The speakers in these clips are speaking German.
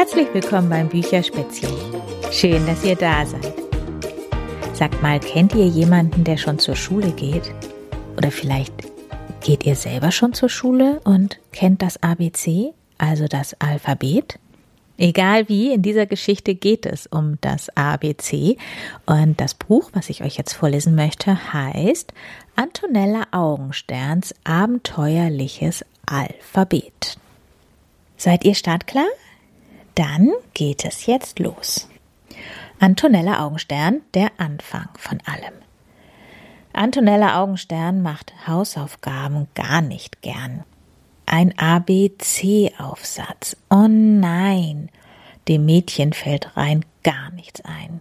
Herzlich willkommen beim Bücherspätzchen. Schön, dass ihr da seid. Sagt mal, kennt ihr jemanden, der schon zur Schule geht? Oder vielleicht geht ihr selber schon zur Schule und kennt das ABC, also das Alphabet? Egal wie, in dieser Geschichte geht es um das ABC und das Buch, was ich euch jetzt vorlesen möchte, heißt Antonella Augensterns Abenteuerliches Alphabet. Seid ihr startklar? Dann geht es jetzt los. Antonella Augenstern, der Anfang von allem. Antonella Augenstern macht Hausaufgaben gar nicht gern. Ein ABC-Aufsatz. Oh nein, dem Mädchen fällt rein gar nichts ein.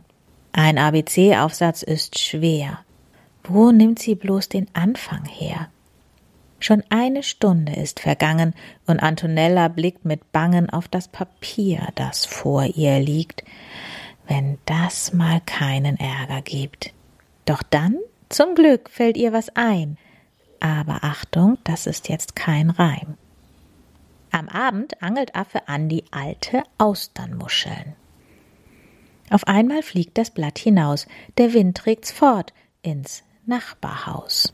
Ein ABC-Aufsatz ist schwer. Wo nimmt sie bloß den Anfang her? Schon eine Stunde ist vergangen, und Antonella blickt mit Bangen auf das Papier, das vor ihr liegt. Wenn das mal keinen Ärger gibt. Doch dann, zum Glück, fällt ihr was ein. Aber Achtung, das ist jetzt kein Reim. Am Abend angelt Affe Andi alte Austernmuscheln. Auf einmal fliegt das Blatt hinaus, der Wind trägt's fort ins Nachbarhaus.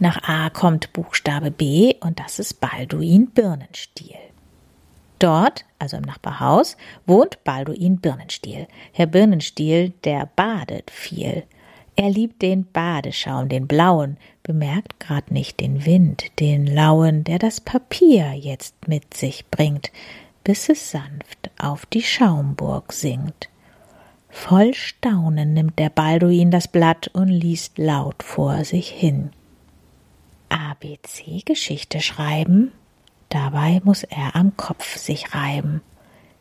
Nach A kommt Buchstabe B und das ist Balduin Birnenstiel. Dort, also im Nachbarhaus, wohnt Balduin Birnenstiel. Herr Birnenstiel, der badet viel. Er liebt den Badeschaum, den blauen, bemerkt grad nicht den Wind, den lauen, der das Papier jetzt mit sich bringt, bis es sanft auf die Schaumburg sinkt. Voll Staunen nimmt der Balduin das Blatt und liest laut vor sich hin. ABC-Geschichte schreiben? Dabei muss er am Kopf sich reiben.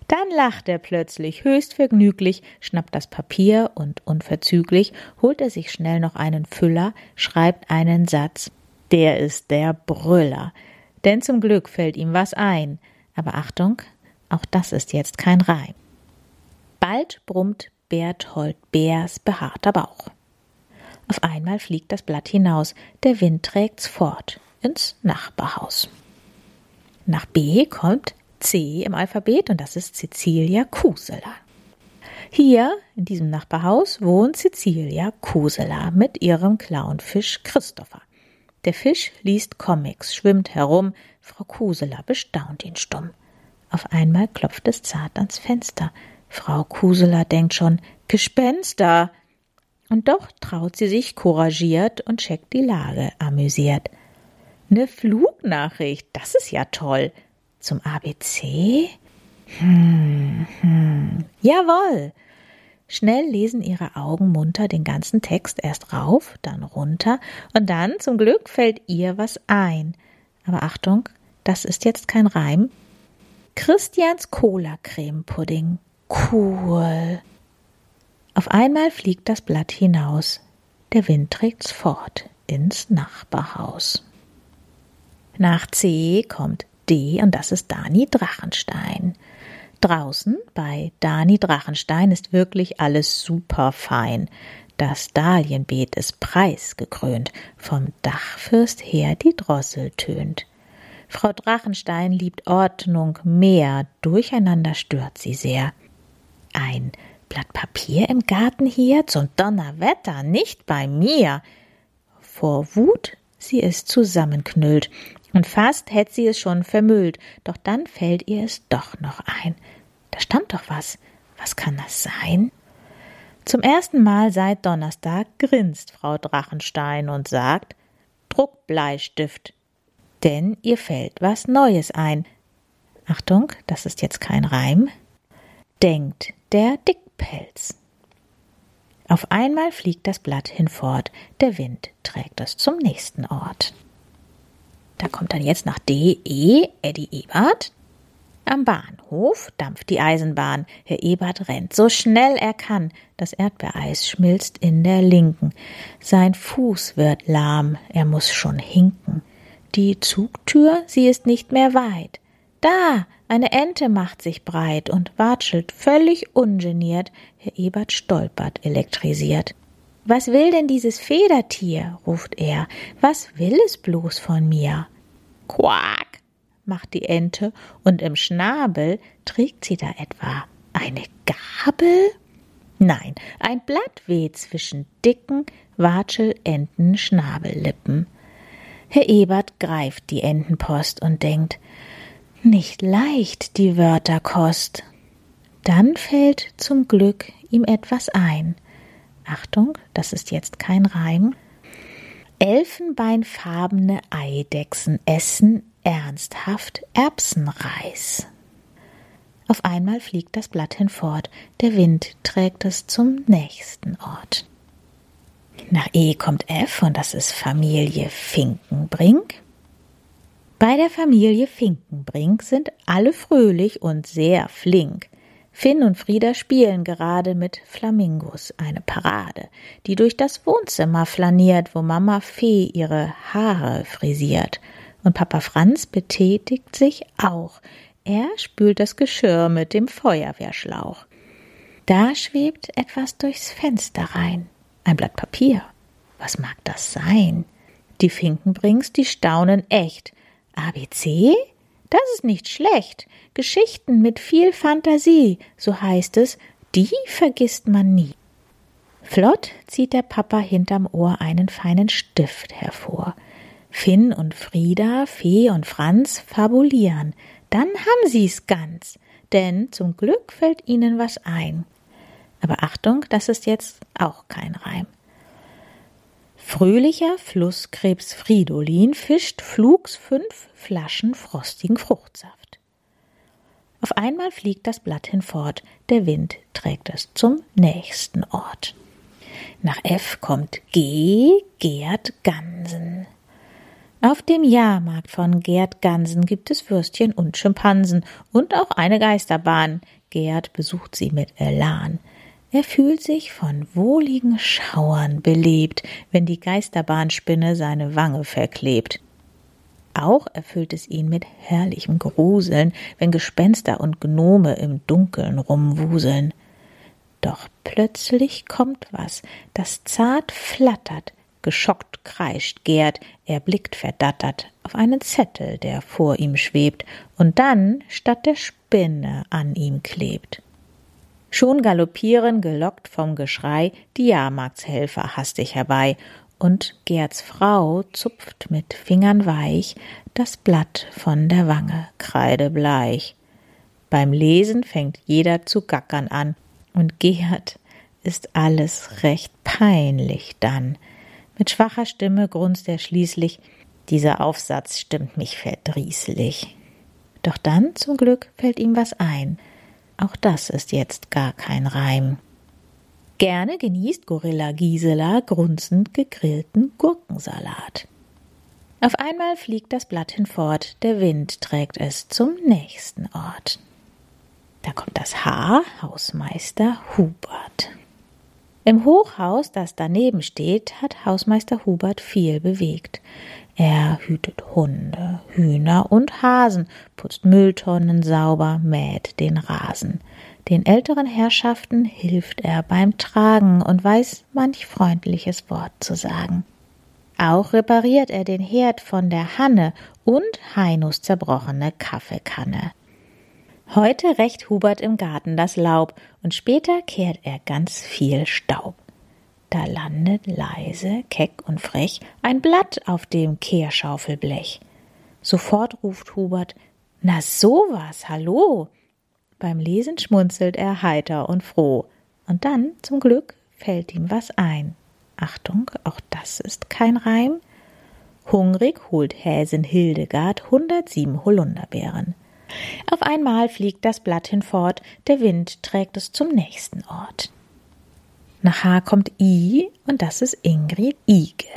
Dann lacht er plötzlich höchst vergnüglich, schnappt das Papier und unverzüglich holt er sich schnell noch einen Füller, schreibt einen Satz. Der ist der Brüller. Denn zum Glück fällt ihm was ein. Aber Achtung, auch das ist jetzt kein Reim. Bald brummt Berthold Bärs behaarter Bauch. Auf einmal fliegt das Blatt hinaus, der Wind trägt's fort ins Nachbarhaus. Nach B kommt C im Alphabet und das ist Cecilia Kusela. Hier in diesem Nachbarhaus wohnt Cecilia Kusela mit ihrem Clownfisch Christopher. Der Fisch liest Comics, schwimmt herum, Frau Kusela bestaunt ihn stumm. Auf einmal klopft es zart ans Fenster. Frau Kusela denkt schon, Gespenster! Und doch traut sie sich couragiert und checkt die Lage amüsiert. Ne Flugnachricht, das ist ja toll. Zum ABC? Hm, hm. Jawohl. Schnell lesen ihre Augen munter den ganzen Text erst rauf, dann runter, und dann zum Glück fällt ihr was ein. Aber Achtung, das ist jetzt kein Reim. Christians Cola-Creme-Pudding. Cool. Auf einmal fliegt das Blatt hinaus. Der Wind trägt's fort ins Nachbarhaus. Nach C kommt D und das ist Dani Drachenstein. Draußen bei Dani Drachenstein ist wirklich alles super fein. Das Dahlienbeet ist preisgekrönt, vom Dachfürst her die Drossel tönt. Frau Drachenstein liebt Ordnung mehr, durcheinander stört sie sehr. Ein Blatt Papier im Garten hier? Zum Donnerwetter, nicht bei mir. Vor Wut, sie es zusammenknüllt, und fast hätt sie es schon vermüllt, doch dann fällt ihr es doch noch ein. Da stand doch was. Was kann das sein? Zum ersten Mal seit Donnerstag grinst Frau Drachenstein und sagt Druckbleistift. Denn ihr fällt was Neues ein. Achtung, das ist jetzt kein Reim. Denkt der Dick Pelz. Auf einmal fliegt das Blatt hinfort, der Wind trägt es zum nächsten Ort. Da kommt dann jetzt nach D, E, Eddie Ebert. Am Bahnhof dampft die Eisenbahn. Herr Ebert rennt so schnell er kann. Das Erdbeereis schmilzt in der Linken. Sein Fuß wird lahm, er muss schon hinken. Die Zugtür, sie ist nicht mehr weit. Da, eine Ente macht sich breit und watschelt völlig ungeniert. Herr Ebert stolpert elektrisiert. Was will denn dieses Federtier? ruft er. Was will es bloß von mir? Quack, macht die Ente und im Schnabel trägt sie da etwa eine Gabel? Nein, ein Blatt weht zwischen dicken Watschel-Enten-Schnabellippen. Herr Ebert greift die Entenpost und denkt, nicht leicht die Wörterkost. Dann fällt zum Glück ihm etwas ein. Achtung, das ist jetzt kein Reim. Elfenbeinfarbene Eidechsen essen ernsthaft Erbsenreis. Auf einmal fliegt das Blatt hinfort, der Wind trägt es zum nächsten Ort. Nach E kommt F und das ist Familie Finkenbrink. Bei der Familie Finkenbrink sind alle fröhlich und sehr flink. Finn und Frieda spielen gerade mit Flamingos eine Parade, die durch das Wohnzimmer flaniert, wo Mama Fee ihre Haare frisiert. Und Papa Franz betätigt sich auch. Er spült das Geschirr mit dem Feuerwehrschlauch. Da schwebt etwas durchs Fenster rein. Ein Blatt Papier. Was mag das sein? Die Finkenbrings, die staunen echt. ABC? Das ist nicht schlecht. Geschichten mit viel Fantasie, so heißt es, die vergisst man nie. Flott zieht der Papa hinterm Ohr einen feinen Stift hervor. Finn und Frieda, Fee und Franz fabulieren. Dann haben sie's ganz, denn zum Glück fällt ihnen was ein. Aber Achtung, das ist jetzt auch kein Reim. Fröhlicher Flusskrebs Fridolin fischt flugs fünf Flaschen frostigen Fruchtsaft. Auf einmal fliegt das Blatt hinfort, der Wind trägt es zum nächsten Ort. Nach F kommt G, Gerd Gansen. Auf dem Jahrmarkt von Gerd Gansen gibt es Würstchen und Schimpansen und auch eine Geisterbahn. Gerd besucht sie mit Elan. Er fühlt sich von wohligen Schauern belebt, wenn die Geisterbahnspinne seine Wange verklebt. Auch erfüllt es ihn mit herrlichem Gruseln, wenn Gespenster und Gnome im Dunkeln rumwuseln. Doch plötzlich kommt was, das zart flattert, geschockt kreischt Gerd, er blickt verdattert auf einen Zettel, der vor ihm schwebt und dann statt der Spinne an ihm klebt. Schon galoppieren, gelockt vom Geschrei, die Jahrmarktshelfer hastig herbei und Gerds Frau zupft mit Fingern weich das Blatt von der Wange kreidebleich. Beim Lesen fängt jeder zu gackern an, und Gerd ist alles recht peinlich dann. Mit schwacher Stimme grunzt er schließlich, dieser Aufsatz stimmt mich verdrießlich. Doch dann zum Glück fällt ihm was ein. Auch das ist jetzt gar kein Reim. Gerne genießt Gorilla Gisela grunzend gegrillten Gurkensalat. Auf einmal fliegt das Blatt hinfort, der Wind trägt es zum nächsten Ort. Da kommt das H, Hausmeister Hubert. Im Hochhaus, das daneben steht, hat Hausmeister Hubert viel bewegt. Er hütet Hunde, Hühner und Hasen, putzt Mülltonnen sauber, mäht den Rasen. Den älteren Herrschaften hilft er beim Tragen und weiß manch freundliches Wort zu sagen. Auch repariert er den Herd von der Hanne und Heinus zerbrochene Kaffeekanne. Heute rächt Hubert im Garten das Laub und später kehrt er ganz viel Staub. Da landet leise, keck und frech ein Blatt auf dem Kehrschaufelblech. Sofort ruft Hubert Na sowas, hallo. Beim Lesen schmunzelt er heiter und froh. Und dann, zum Glück, fällt ihm was ein. Achtung, auch das ist kein Reim. Hungrig holt Häsin Hildegard 107 Holunderbeeren. Auf einmal fliegt das Blatt hinfort, der Wind trägt es zum nächsten Ort. Nach H kommt I und das ist Ingrid Igel.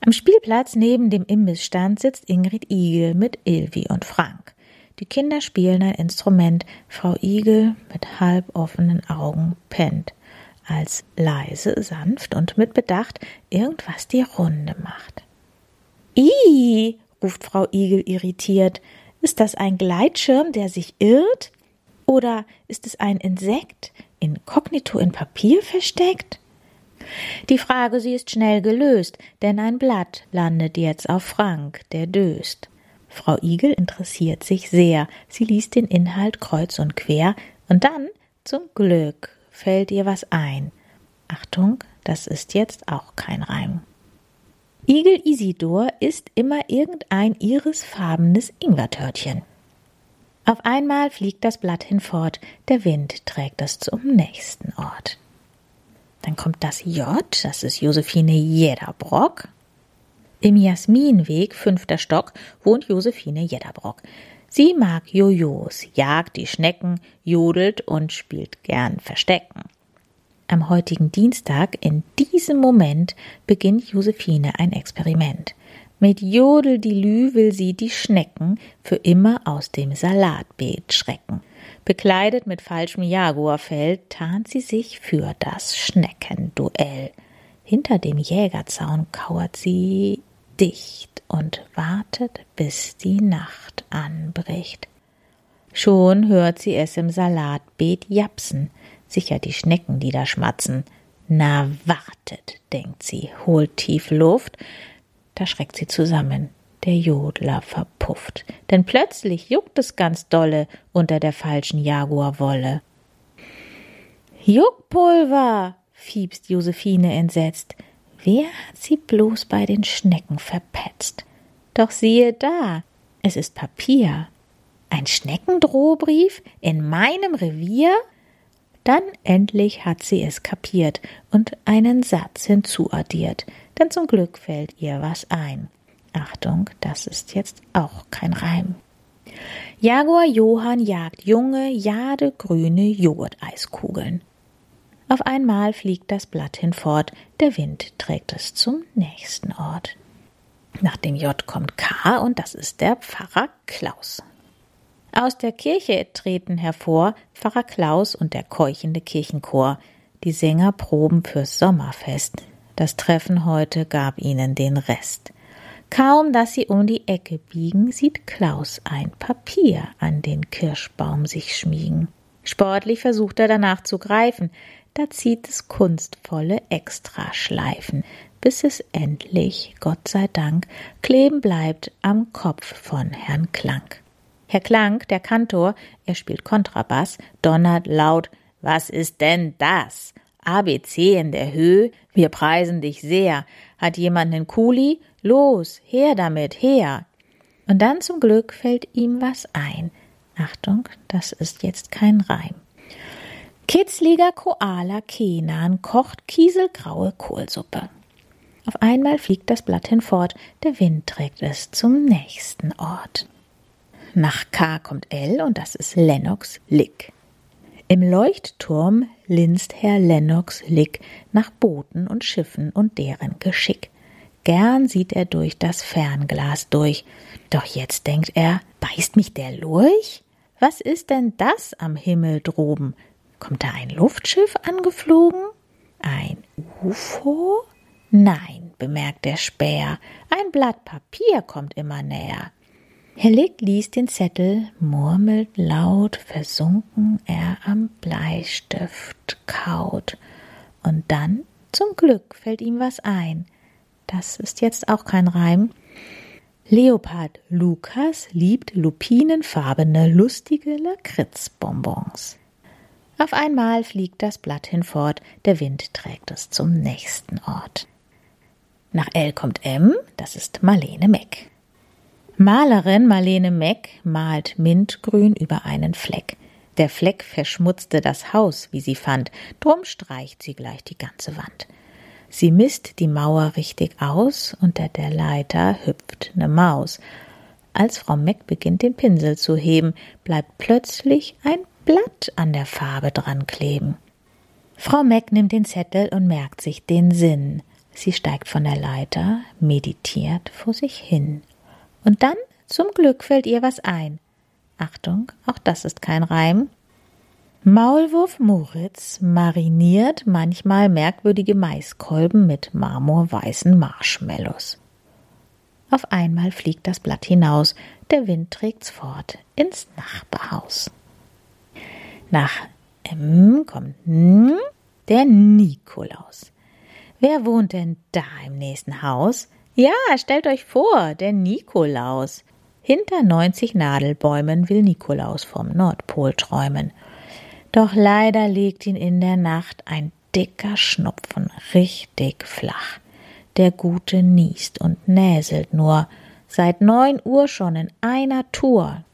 Am Spielplatz neben dem Imbissstand sitzt Ingrid Igel mit Ilvi und Frank. Die Kinder spielen ein Instrument. Frau Igel mit halb offenen Augen pennt, als leise, sanft und mit Bedacht irgendwas die Runde macht. I, ruft Frau Igel irritiert. Ist das ein Gleitschirm, der sich irrt? Oder ist es ein Insekt, inkognito in Papier versteckt? Die Frage, sie ist schnell gelöst, denn ein Blatt landet jetzt auf Frank, der döst. Frau Igel interessiert sich sehr. Sie liest den Inhalt kreuz und quer und dann, zum Glück, fällt ihr was ein. Achtung, das ist jetzt auch kein Reim. Igel Isidor isst immer irgendein irisfarbenes Ingwertörtchen. Auf einmal fliegt das Blatt hinfort, der Wind trägt es zum nächsten Ort. Dann kommt das J, das ist Josephine Jederbrock. Im Jasminweg, fünfter Stock, wohnt Josephine Jedderbrock. Sie mag Jojos, jagt die Schnecken, jodelt und spielt gern Verstecken. Am heutigen Dienstag, in diesem Moment, beginnt Josephine ein Experiment. Mit Jodeldelü will sie die Schnecken für immer aus dem Salatbeet schrecken. Bekleidet mit falschem Jaguarfell tarnt sie sich für das Schneckenduell. Hinter dem Jägerzaun kauert sie dicht und wartet, bis die Nacht anbricht. Schon hört sie es im Salatbeet japsen, sicher die Schnecken, die da schmatzen. Na wartet, denkt sie, holt tief Luft, da schreckt sie zusammen. Der Jodler verpufft, denn plötzlich juckt es ganz dolle unter der falschen Jaguarwolle. Juckpulver, fiebst Josephine entsetzt. Wer hat sie bloß bei den Schnecken verpetzt? Doch siehe da, es ist Papier. Ein Schneckendrohbrief in meinem Revier? Dann endlich hat sie es kapiert und einen Satz hinzuaddiert, denn zum Glück fällt ihr was ein. Achtung, das ist jetzt auch kein Reim. Jaguar Johann jagt junge, jadegrüne Joghurteiskugeln. Auf einmal fliegt das Blatt hinfort, der Wind trägt es zum nächsten Ort. Nach dem J kommt K und das ist der Pfarrer Klaus. Aus der Kirche treten hervor Pfarrer Klaus und der keuchende Kirchenchor. Die Sänger proben fürs Sommerfest. Das Treffen heute gab ihnen den Rest. Kaum, dass sie um die Ecke biegen, sieht Klaus ein Papier an den Kirschbaum sich schmiegen. Sportlich versucht er danach zu greifen, da zieht es kunstvolle Extraschleifen, bis es endlich, Gott sei Dank, kleben bleibt am Kopf von Herrn Klank. Herr Klank, der Kantor, er spielt Kontrabass, donnert laut Was ist denn das? ABC in der Höhe, wir preisen dich sehr. Hat jemand nen Kuli? Los, her damit, her. Und dann zum Glück fällt ihm was ein. Achtung, das ist jetzt kein Reim. Kitzliger Koala Kenan kocht kieselgraue Kohlsuppe. Auf einmal fliegt das Blatt hinfort, der Wind trägt es zum nächsten Ort. Nach K kommt L und das ist Lennox Lick. Im Leuchtturm linst Herr Lennox Lick nach Booten und Schiffen und deren Geschick. Gern sieht er durch das Fernglas durch. Doch jetzt denkt er, beißt mich der Lurch? Was ist denn das am Himmel droben? Kommt da ein Luftschiff angeflogen? Ein UFO? Nein, bemerkt der Späher, ein Blatt Papier kommt immer näher. Herr Lick liest den Zettel, murmelt laut, versunken er am Bleistift kaut. Und dann, zum Glück, fällt ihm was ein. Das ist jetzt auch kein Reim. Leopard Lukas liebt lupinenfarbene, lustige Lakritzbonbons. Auf einmal fliegt das Blatt hinfort, der Wind trägt es zum nächsten Ort. Nach L kommt M, das ist Marlene Meck. Malerin Marlene Meck malt Mintgrün über einen Fleck. Der Fleck verschmutzte das Haus, wie sie fand, drum streicht sie gleich die ganze Wand. Sie misst die Mauer richtig aus, unter der Leiter hüpft ne Maus. Als Frau Meck beginnt den Pinsel zu heben, bleibt plötzlich ein Blatt an der Farbe dran kleben. Frau Meck nimmt den Zettel und merkt sich den Sinn. Sie steigt von der Leiter, meditiert vor sich hin. Und dann, zum Glück, fällt ihr was ein. Achtung, auch das ist kein Reim. Maulwurf Moritz mariniert manchmal merkwürdige Maiskolben mit marmorweißen Marshmallows. Auf einmal fliegt das Blatt hinaus, der Wind trägt's fort ins Nachbarhaus. Nach M kommt N, der Nikolaus. Wer wohnt denn da im nächsten Haus? Ja, stellt euch vor, der Nikolaus. Hinter neunzig Nadelbäumen will Nikolaus vom Nordpol träumen. Doch leider liegt ihn in der Nacht ein dicker Schnupfen richtig flach. Der Gute niest und näselt nur, seit neun Uhr schon in einer Tour.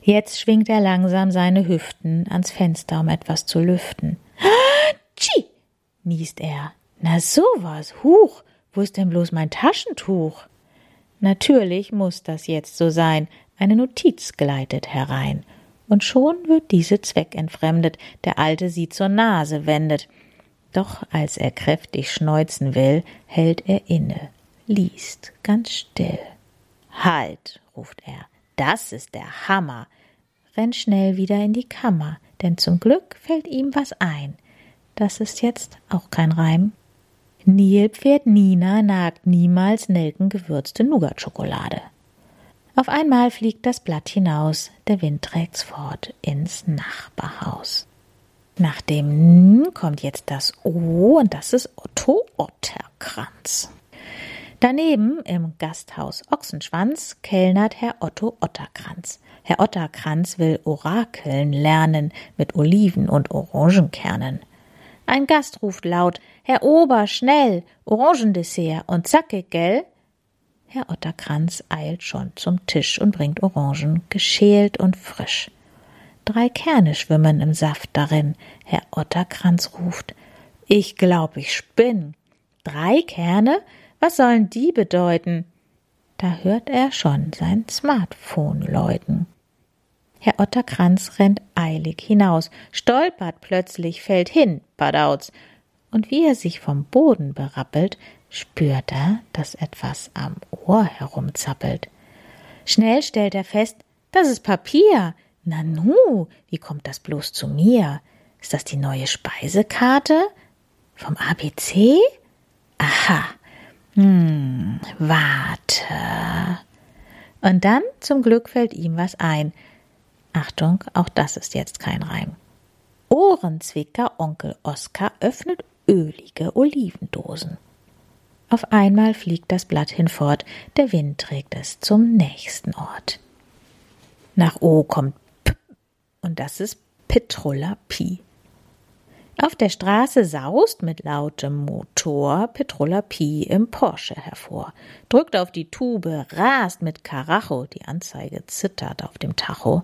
Jetzt schwingt er langsam seine Hüften ans Fenster, um etwas zu lüften. Tschi! niest er. Na sowas, huch, wo ist denn bloß mein Taschentuch? Natürlich muss das jetzt so sein. Eine Notiz gleitet herein. Und schon wird diese zweckentfremdet, der Alte sie zur Nase wendet. Doch als er kräftig schneuzen will, hält er inne, liest ganz still. Halt, ruft er, das ist der Hammer rennt schnell wieder in die Kammer, denn zum Glück fällt ihm was ein. Das ist jetzt auch kein Reim. Nilpferd Nina nagt niemals nelkengewürzte Nougatschokolade. Auf einmal fliegt das Blatt hinaus, der Wind trägt's fort ins Nachbarhaus. Nach dem N kommt jetzt das O und das ist Otto Otterkranz. Daneben im Gasthaus Ochsenschwanz kellnert Herr Otto Otterkranz. Herr Otterkranz will Orakeln lernen mit Oliven und Orangenkernen. Ein Gast ruft laut, Herr Ober, schnell, Orangendessert und zackig, gell? Herr Otterkranz eilt schon zum Tisch und bringt Orangen, geschält und frisch. Drei Kerne schwimmen im Saft darin. Herr Otterkranz ruft, ich glaub, ich spinn. Drei Kerne? Was sollen die bedeuten? Da hört er schon sein Smartphone läuten. Herr Otterkranz rennt eilig hinaus, stolpert plötzlich, fällt hin, Badauz. Und wie er sich vom Boden berappelt, spürt er, dass etwas am Ohr herumzappelt. Schnell stellt er fest, das ist Papier. Nanu, wie kommt das bloß zu mir? Ist das die neue Speisekarte? Vom ABC? Aha. Hm, warte. Und dann zum Glück fällt ihm was ein. Achtung, auch das ist jetzt kein Reim. Ohrenzwicker Onkel Oskar öffnet ölige Olivendosen. Auf einmal fliegt das Blatt hinfort, der Wind trägt es zum nächsten Ort. Nach O kommt P und das ist Petrulla Pi. Auf der Straße saust mit lautem Motor Petrulla Pi im Porsche hervor, drückt auf die Tube, rast mit Karacho, die Anzeige zittert auf dem Tacho,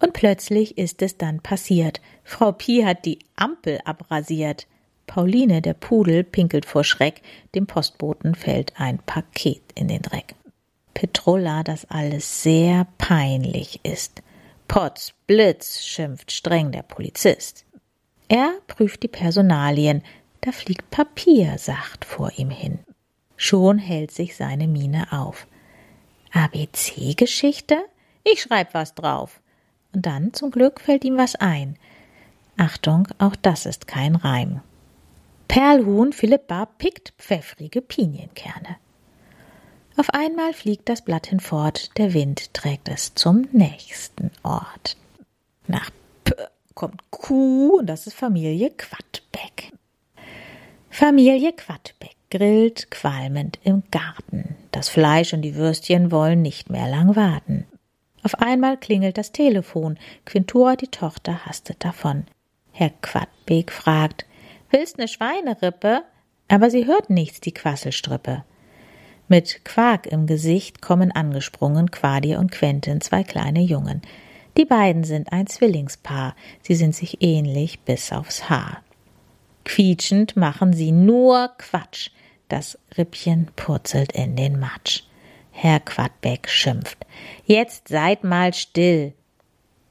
und plötzlich ist es dann passiert. Frau Pi hat die Ampel abrasiert. Pauline, der Pudel, pinkelt vor Schreck. Dem Postboten fällt ein Paket in den Dreck. Petrola, dass alles sehr peinlich ist. Potz, Blitz, schimpft streng der Polizist. Er prüft die Personalien. Da fliegt Papier sacht vor ihm hin. Schon hält sich seine Miene auf. ABC-Geschichte? Ich schreib was drauf. Und dann zum Glück fällt ihm was ein. Achtung, auch das ist kein Reim. Perlhuhn Philippa pickt pfeffrige Pinienkerne. Auf einmal fliegt das Blatt hinfort, der Wind trägt es zum nächsten Ort. Nach P kommt Q und das ist Familie Quadbeck. Familie Quadbeck grillt qualmend im Garten. Das Fleisch und die Würstchen wollen nicht mehr lang warten. Auf einmal klingelt das Telefon. Quintura, die Tochter, hastet davon. Herr Quadbeek fragt, Willst ne Schweinerippe? Aber sie hört nichts, die Quasselstrippe. Mit Quark im Gesicht kommen angesprungen Quadir und Quentin, zwei kleine Jungen. Die beiden sind ein Zwillingspaar. Sie sind sich ähnlich bis aufs Haar. Quietschend machen sie nur Quatsch. Das Rippchen purzelt in den Matsch. Herr Quadbeck schimpft. Jetzt seid mal still.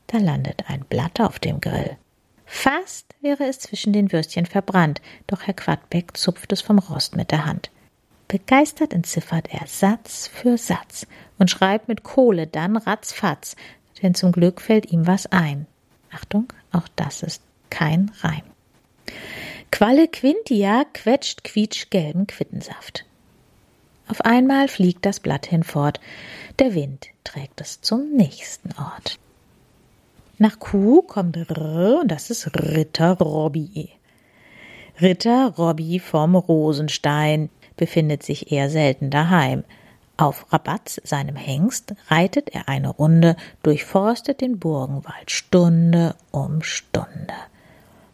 Da landet ein Blatt auf dem Grill. Fast wäre es zwischen den Würstchen verbrannt, doch Herr Quadbeck zupft es vom Rost mit der Hand. Begeistert entziffert er Satz für Satz und schreibt mit Kohle dann ratzfatz, denn zum Glück fällt ihm was ein. Achtung, auch das ist kein Reim. Qualle Quintia quetscht quietschgelben Quittensaft. Auf einmal fliegt das Blatt hinfort, der Wind trägt es zum nächsten Ort. Nach Q kommt R und das ist Ritter Robby. Ritter Robby vom Rosenstein befindet sich eher selten daheim. Auf Rabatz, seinem Hengst, reitet er eine Runde, durchforstet den Burgenwald Stunde um Stunde.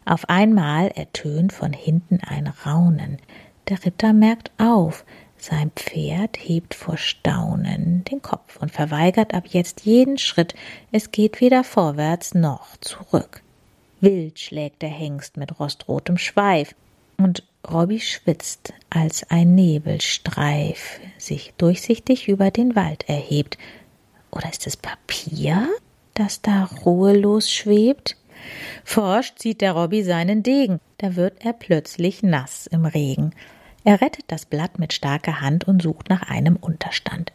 Auf einmal ertönt von hinten ein Raunen. Der Ritter merkt auf, sein Pferd hebt vor Staunen den Kopf und verweigert ab jetzt jeden Schritt, es geht weder vorwärts noch zurück. Wild schlägt der Hengst mit rostrotem Schweif, und Robby schwitzt, als ein Nebelstreif sich durchsichtig über den Wald erhebt. Oder ist es Papier, das da ruhelos schwebt? Forscht zieht der Robby seinen Degen, da wird er plötzlich nass im Regen. Er rettet das Blatt mit starker Hand und sucht nach einem Unterstand.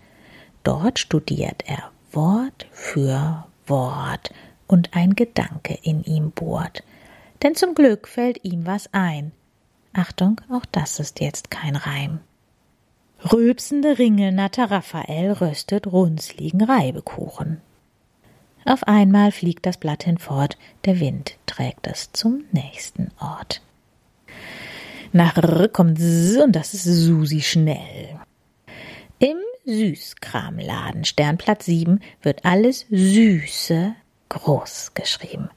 Dort studiert er Wort für Wort und ein Gedanke in ihm bohrt. Denn zum Glück fällt ihm was ein. Achtung, auch das ist jetzt kein Reim. Rülpsende Ringelnatter Raphael röstet runzligen Reibekuchen. Auf einmal fliegt das Blatt hinfort, der Wind trägt es zum nächsten Ort. Nach R kommt S und das ist Susi schnell. Im Süßkramladen Sternplatz 7 wird alles Süße groß geschrieben.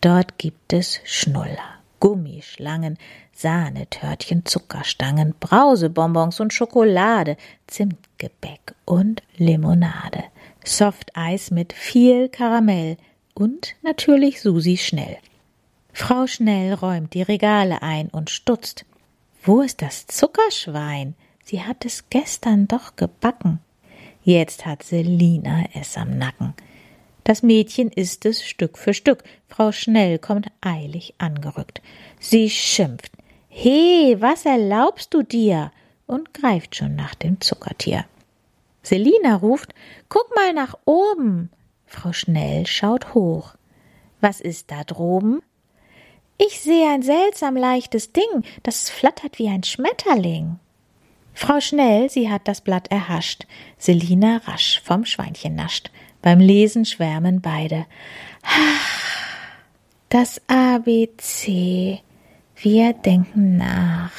Dort gibt es Schnuller, Gummischlangen, Sahnetörtchen, Zuckerstangen, Brausebonbons und Schokolade, Zimtgebäck und Limonade, Softeis mit viel Karamell und natürlich Susi Schnell. Frau Schnell räumt die Regale ein und stutzt. Wo ist das Zuckerschwein? Sie hat es gestern doch gebacken. Jetzt hat Selina es am Nacken. Das Mädchen isst es Stück für Stück. Frau Schnell kommt eilig angerückt. Sie schimpft. He, was erlaubst du dir? und greift schon nach dem Zuckertier. Selina ruft, guck mal nach oben. Frau Schnell schaut hoch. Was ist da droben? Ich sehe ein seltsam leichtes Ding, das flattert wie ein Schmetterling. Frau Schnell, sie hat das Blatt erhascht, Selina rasch vom Schweinchen nascht. Beim Lesen schwärmen beide. Das ABC. Wir denken nach.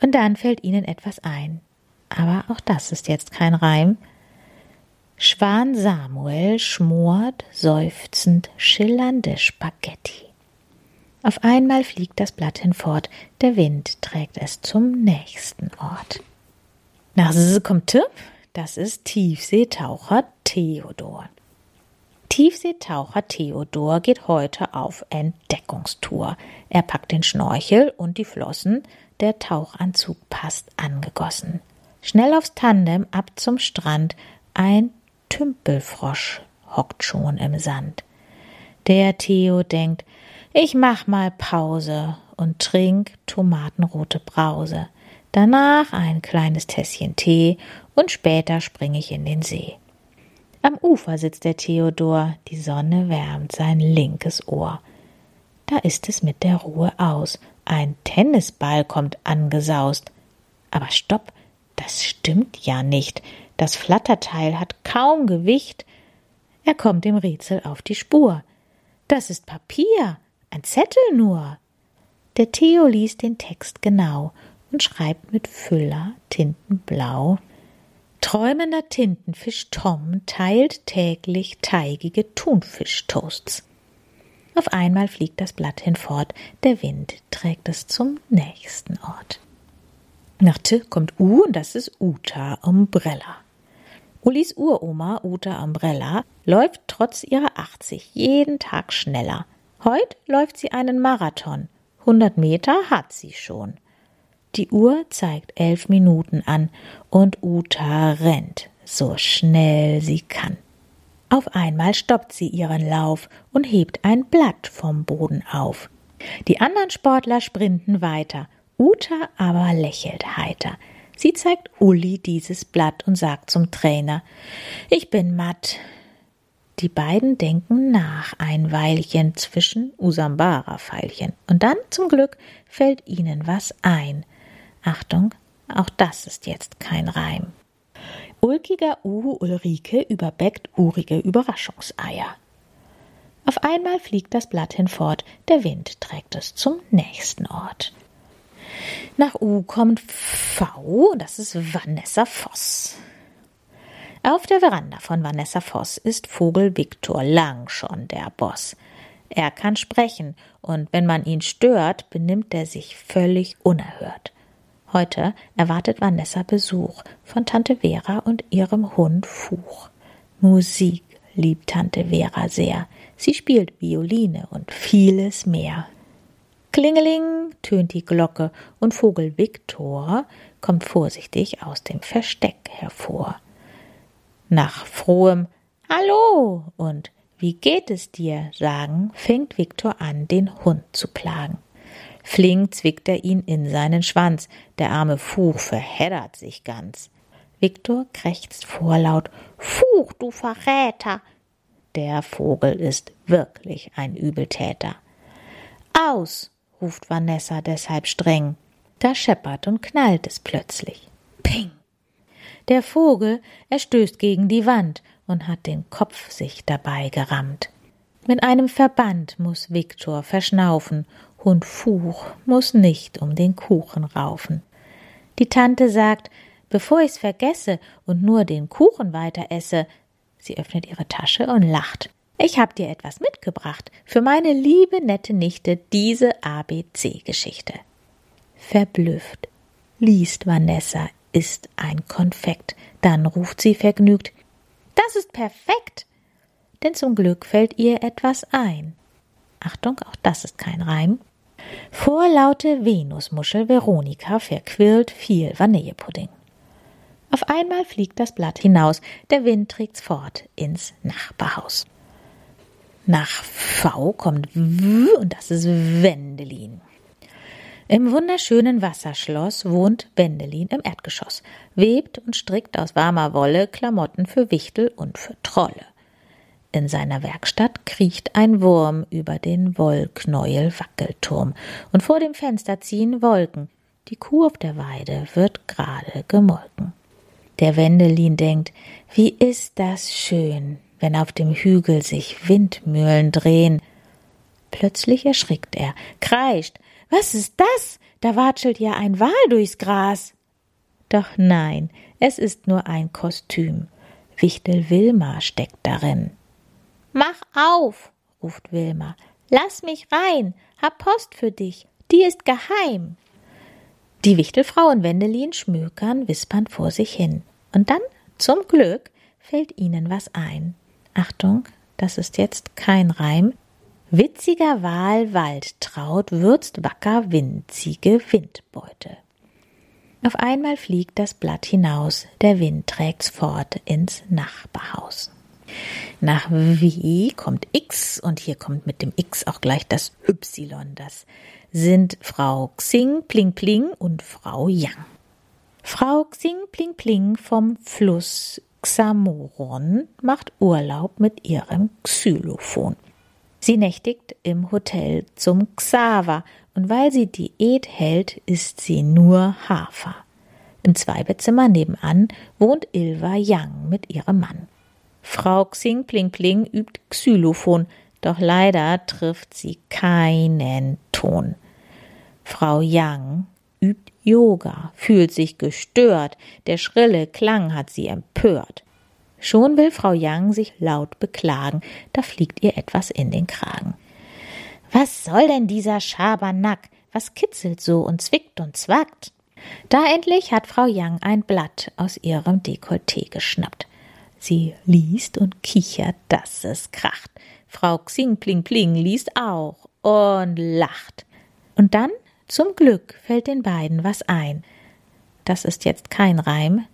Und dann fällt ihnen etwas ein. Aber auch das ist jetzt kein Reim. Schwan Samuel schmort seufzend schillernde Spaghetti. Auf einmal fliegt das Blatt hinfort, der Wind trägt es zum nächsten Ort. Nach S kommt T, das ist Tiefseetaucher Theodor. Tiefseetaucher Theodor geht heute auf Entdeckungstour. Er packt den Schnorchel und die Flossen, der Tauchanzug passt angegossen. Schnell aufs Tandem ab zum Strand, ein Tümpelfrosch hockt schon im Sand. Der Theo denkt, ich mach mal Pause und trink tomatenrote Brause. Danach ein kleines Tässchen Tee und später springe ich in den See. Am Ufer sitzt der Theodor, die Sonne wärmt sein linkes Ohr. Da ist es mit der Ruhe aus. Ein Tennisball kommt angesaust. Aber stopp, das stimmt ja nicht. Das Flatterteil hat kaum Gewicht. Er kommt dem Rätsel auf die Spur. Das ist Papier, ein Zettel nur. Der Theo liest den Text genau und schreibt mit Füller Tintenblau Träumender Tintenfisch Tom teilt täglich teigige Thunfischtoasts. Auf einmal fliegt das Blatt hinfort, der Wind trägt es zum nächsten Ort. Nach T kommt U und das ist Uta Umbrella. Ulis Uroma Uta Umbrella läuft trotz ihrer 80 jeden Tag schneller. Heut läuft sie einen Marathon. 100 Meter hat sie schon. Die Uhr zeigt elf Minuten an und Uta rennt, so schnell sie kann. Auf einmal stoppt sie ihren Lauf und hebt ein Blatt vom Boden auf. Die anderen Sportler sprinten weiter, Uta aber lächelt heiter. Sie zeigt Uli dieses Blatt und sagt zum Trainer Ich bin matt. Die beiden denken nach ein Weilchen zwischen Usambara-Pfeilchen. Und dann, zum Glück, fällt ihnen was ein – Achtung, auch das ist jetzt kein Reim. Ulkiger Uhu Ulrike überbeckt urige Überraschungseier. Auf einmal fliegt das Blatt hinfort, der Wind trägt es zum nächsten Ort. Nach U kommt V, das ist Vanessa Voss. Auf der Veranda von Vanessa Voss ist Vogel Viktor lang schon der Boss. Er kann sprechen, und wenn man ihn stört, benimmt er sich völlig unerhört. Heute erwartet Vanessa Besuch von Tante Vera und ihrem Hund Fuch. Musik liebt Tante Vera sehr. Sie spielt Violine und vieles mehr. Klingeling tönt die Glocke und Vogel Viktor kommt vorsichtig aus dem Versteck hervor. Nach frohem Hallo und wie geht es dir sagen, fängt Viktor an, den Hund zu plagen. Flink zwickt er ihn in seinen Schwanz, der arme Fuch verheddert sich ganz. Viktor krächzt vorlaut Fuch, du Verräter. Der Vogel ist wirklich ein Übeltäter. Aus, ruft Vanessa deshalb streng. Da scheppert und knallt es plötzlich. Ping! Der Vogel, er stößt gegen die Wand und hat den Kopf sich dabei gerammt. Mit einem Verband muss Viktor verschnaufen, Hund Fuch muss nicht um den Kuchen raufen. Die Tante sagt, bevor ich's vergesse und nur den Kuchen weiter esse, sie öffnet ihre Tasche und lacht. Ich hab dir etwas mitgebracht für meine liebe nette Nichte diese ABC-Geschichte. Verblüfft liest Vanessa ist ein Konfekt. Dann ruft sie vergnügt Das ist perfekt. Denn zum Glück fällt ihr etwas ein. Achtung, auch das ist kein Reim. Vorlaute Venusmuschel Veronika verquirlt viel Vanillepudding. Auf einmal fliegt das Blatt hinaus, der Wind trägt's fort ins Nachbarhaus. Nach V kommt W und das ist Wendelin. Im wunderschönen Wasserschloss wohnt Wendelin im Erdgeschoss, webt und strickt aus warmer Wolle Klamotten für Wichtel und für Trolle. In seiner Werkstatt kriecht ein Wurm über den Wollknäuel Wackelturm, und vor dem Fenster ziehen Wolken. Die Kuh auf der Weide wird gerade gemolken. Der Wendelin denkt, wie ist das schön, wenn auf dem Hügel sich Windmühlen drehen. Plötzlich erschrickt er, kreischt, was ist das? Da watschelt ja ein Wal durchs Gras. Doch nein, es ist nur ein Kostüm. Wichtel Wilma steckt darin. Mach auf, ruft Wilma. Lass mich rein, hab Post für dich, die ist geheim. Die Wichtelfrau und Wendelin schmökern wispernd vor sich hin. Und dann, zum Glück, fällt ihnen was ein. Achtung, das ist jetzt kein Reim, Witziger Wal Waldtraut würzt wacker winzige Windbeute. Auf einmal fliegt das Blatt hinaus, der Wind trägt's fort ins Nachbarhaus. Nach W kommt X und hier kommt mit dem X auch gleich das Y. Das sind Frau Xing Pling Pling und Frau Yang. Frau Xing Pling Pling vom Fluss Xamoron macht Urlaub mit ihrem Xylophon. Sie nächtigt im Hotel zum Xaver und weil sie Diät hält, isst sie nur Hafer. Im Zweibettzimmer nebenan wohnt Ilva Yang mit ihrem Mann. Frau Xing Pling Pling übt Xylophon, doch leider trifft sie keinen Ton. Frau Yang übt Yoga, fühlt sich gestört, der schrille Klang hat sie empört. Schon will Frau Yang sich laut beklagen, da fliegt ihr etwas in den Kragen. Was soll denn dieser Schabernack? Was kitzelt so und zwickt und zwackt? Da endlich hat Frau Yang ein Blatt aus ihrem Dekolleté geschnappt. Sie liest und kichert, dass es kracht. Frau Xing Pling Pling liest auch und lacht. Und dann, zum Glück, fällt den beiden was ein. Das ist jetzt kein Reim,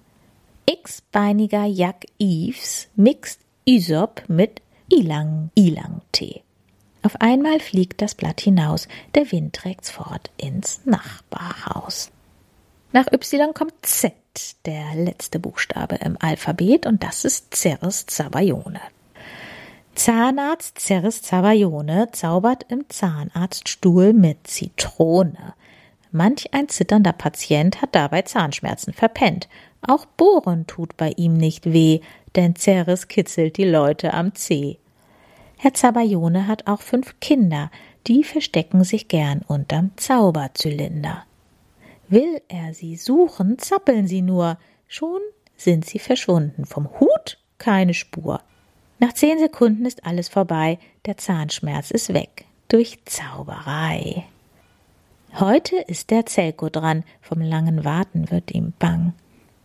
x-beiniger Jack Eves mixt Isop mit Ilang-Ilang-Tee. Auf einmal fliegt das Blatt hinaus, der Wind trägt's fort ins Nachbarhaus. Nach Y kommt Z, der letzte Buchstabe im Alphabet, und das ist Ceres Zabayone. Zahnarzt Ceres Zabayone zaubert im Zahnarztstuhl mit Zitrone. Manch ein zitternder Patient hat dabei Zahnschmerzen verpennt. Auch Bohren tut bei ihm nicht weh, denn Ceres kitzelt die Leute am Zeh. Herr Zabayone hat auch fünf Kinder, die verstecken sich gern unterm Zauberzylinder. Will er sie suchen, zappeln sie nur. Schon sind sie verschwunden. Vom Hut keine Spur. Nach zehn Sekunden ist alles vorbei. Der Zahnschmerz ist weg. Durch Zauberei. Heute ist der Zelko dran. Vom langen Warten wird ihm bang.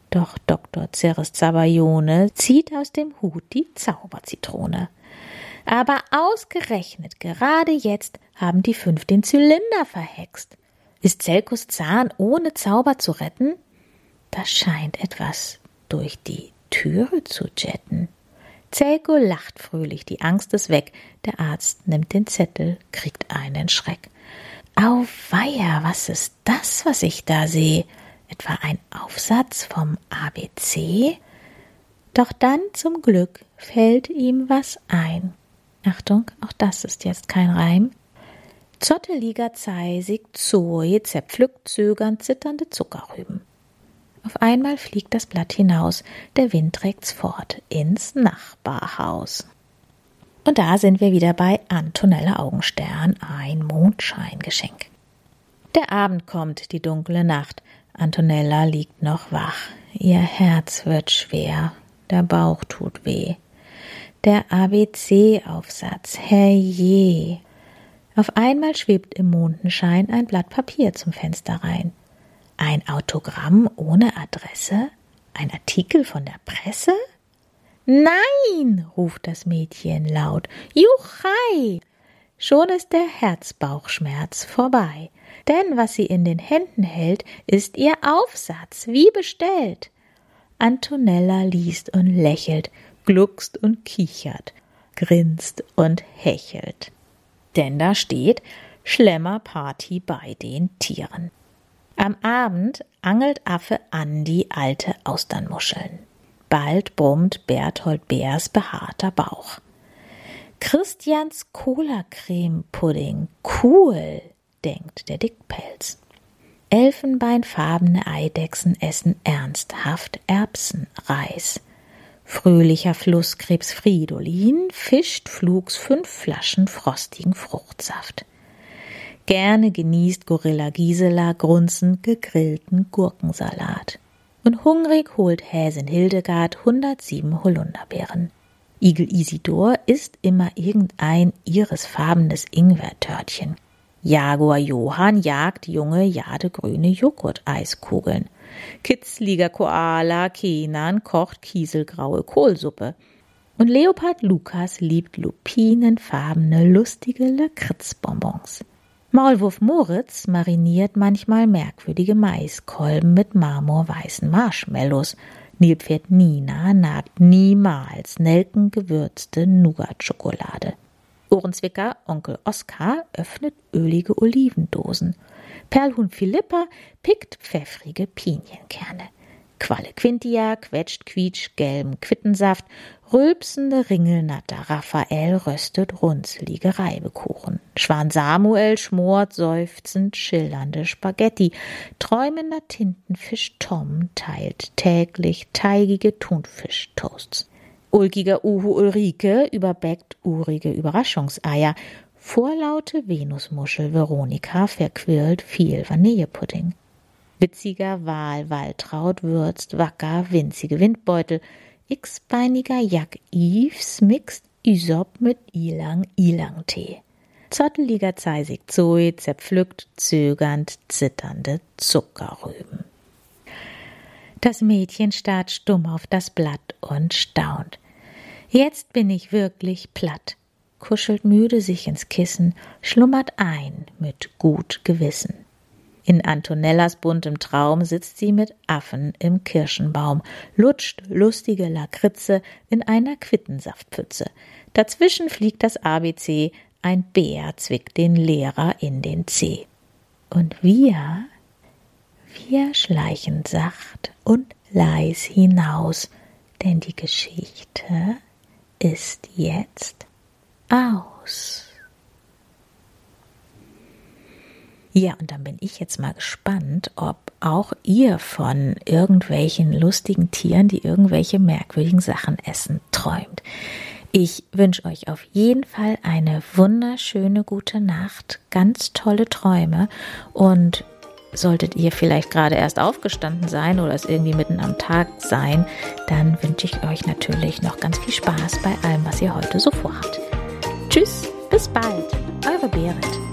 Doch Dr. Ceres Zabayone zieht aus dem Hut die Zauberzitrone. Aber ausgerechnet gerade jetzt haben die fünf den Zylinder verhext. Ist Zelkos Zahn ohne Zauber zu retten? Da scheint etwas durch die Türe zu jetten. Zelko lacht fröhlich, die Angst ist weg. Der Arzt nimmt den Zettel, kriegt einen Schreck. Auweia, was ist das, was ich da sehe? Etwa ein Aufsatz vom ABC? Doch dann zum Glück fällt ihm was ein. Achtung, auch das ist jetzt kein Reim. Zotteliger Zeisig, Zoe, zerpflückt zögernd zitternde Zuckerrüben. Auf einmal fliegt das Blatt hinaus, der Wind trägt's fort ins Nachbarhaus. Und da sind wir wieder bei Antonella Augenstern, ein Mondscheingeschenk. Der Abend kommt, die dunkle Nacht. Antonella liegt noch wach. Ihr Herz wird schwer, der Bauch tut weh der ABC-Aufsatz. Herrje! Auf einmal schwebt im Mondenschein ein Blatt Papier zum Fenster rein. Ein Autogramm ohne Adresse? Ein Artikel von der Presse? Nein! ruft das Mädchen laut. Juchai! Schon ist der Herzbauchschmerz vorbei. Denn was sie in den Händen hält, ist ihr Aufsatz, wie bestellt. Antonella liest und lächelt gluckst und kichert, grinst und hechelt. Denn da steht Schlemmerparty bei den Tieren. Am Abend angelt Affe Andi alte Austernmuscheln. Bald brummt Berthold Bärs behaarter Bauch. Christians Cola-Creme-Pudding, cool, denkt der Dickpelz. Elfenbeinfarbene Eidechsen essen ernsthaft Erbsenreis. Fröhlicher Flusskrebs Fridolin fischt flugs fünf Flaschen frostigen Fruchtsaft. Gerne genießt Gorilla Gisela grunzend gegrillten Gurkensalat. Und hungrig holt Häsin Hildegard 107 Holunderbeeren. Igel Isidor isst immer irgendein irisfarbenes Ingwertörtchen. Jaguar Johann jagt junge jadegrüne Joghurt-Eiskugeln. Kitzliger Koala Kenan kocht kieselgraue Kohlsuppe. Und Leopard Lukas liebt lupinenfarbene, lustige Lakritzbonbons. Maulwurf Moritz mariniert manchmal merkwürdige Maiskolben mit marmorweißen Marshmallows. Nilpferd Nina nagt niemals nelkengewürzte Nougat-Schokolade. Ohrenzwicker Onkel Oskar öffnet ölige Olivendosen. Perlhuhn Philippa pickt pfeffrige Pinienkerne. Qualle Quintia quetscht quietsch gelben Quittensaft, rülpsende Ringelnatter Raphael röstet runzelige Reibekuchen. Schwan Samuel schmort seufzend schillernde Spaghetti. Träumender Tintenfisch Tom teilt täglich teigige Thunfischtoasts. Ulkiger Uhu Ulrike überbäckt urige Überraschungseier. Vorlaute Venusmuschel Veronika verquirlt viel Vanillepudding. Witziger Wal Waltraud würzt wacker winzige Windbeutel. X-beiniger Jack Yves mixt Isop mit Ilang-Ilang-Tee. Zotteliger Zeisig Zoe zerpflückt zögernd zitternde Zuckerrüben. Das Mädchen starrt stumm auf das Blatt und staunt. Jetzt bin ich wirklich platt kuschelt müde sich ins Kissen, schlummert ein mit gut Gewissen. In Antonellas buntem Traum sitzt sie mit Affen im Kirschenbaum, lutscht lustige Lakritze in einer Quittensaftpfütze. Dazwischen fliegt das ABC, ein Bär zwickt den Lehrer in den Zeh. Und wir, wir schleichen sacht und leis hinaus, denn die Geschichte ist jetzt aus. Ja, und dann bin ich jetzt mal gespannt, ob auch ihr von irgendwelchen lustigen Tieren, die irgendwelche merkwürdigen Sachen essen, träumt. Ich wünsche euch auf jeden Fall eine wunderschöne gute Nacht, ganz tolle Träume und solltet ihr vielleicht gerade erst aufgestanden sein oder es irgendwie mitten am Tag sein, dann wünsche ich euch natürlich noch ganz viel Spaß bei allem, was ihr heute so vorhabt. Tschüss, bis bald, eure Berit.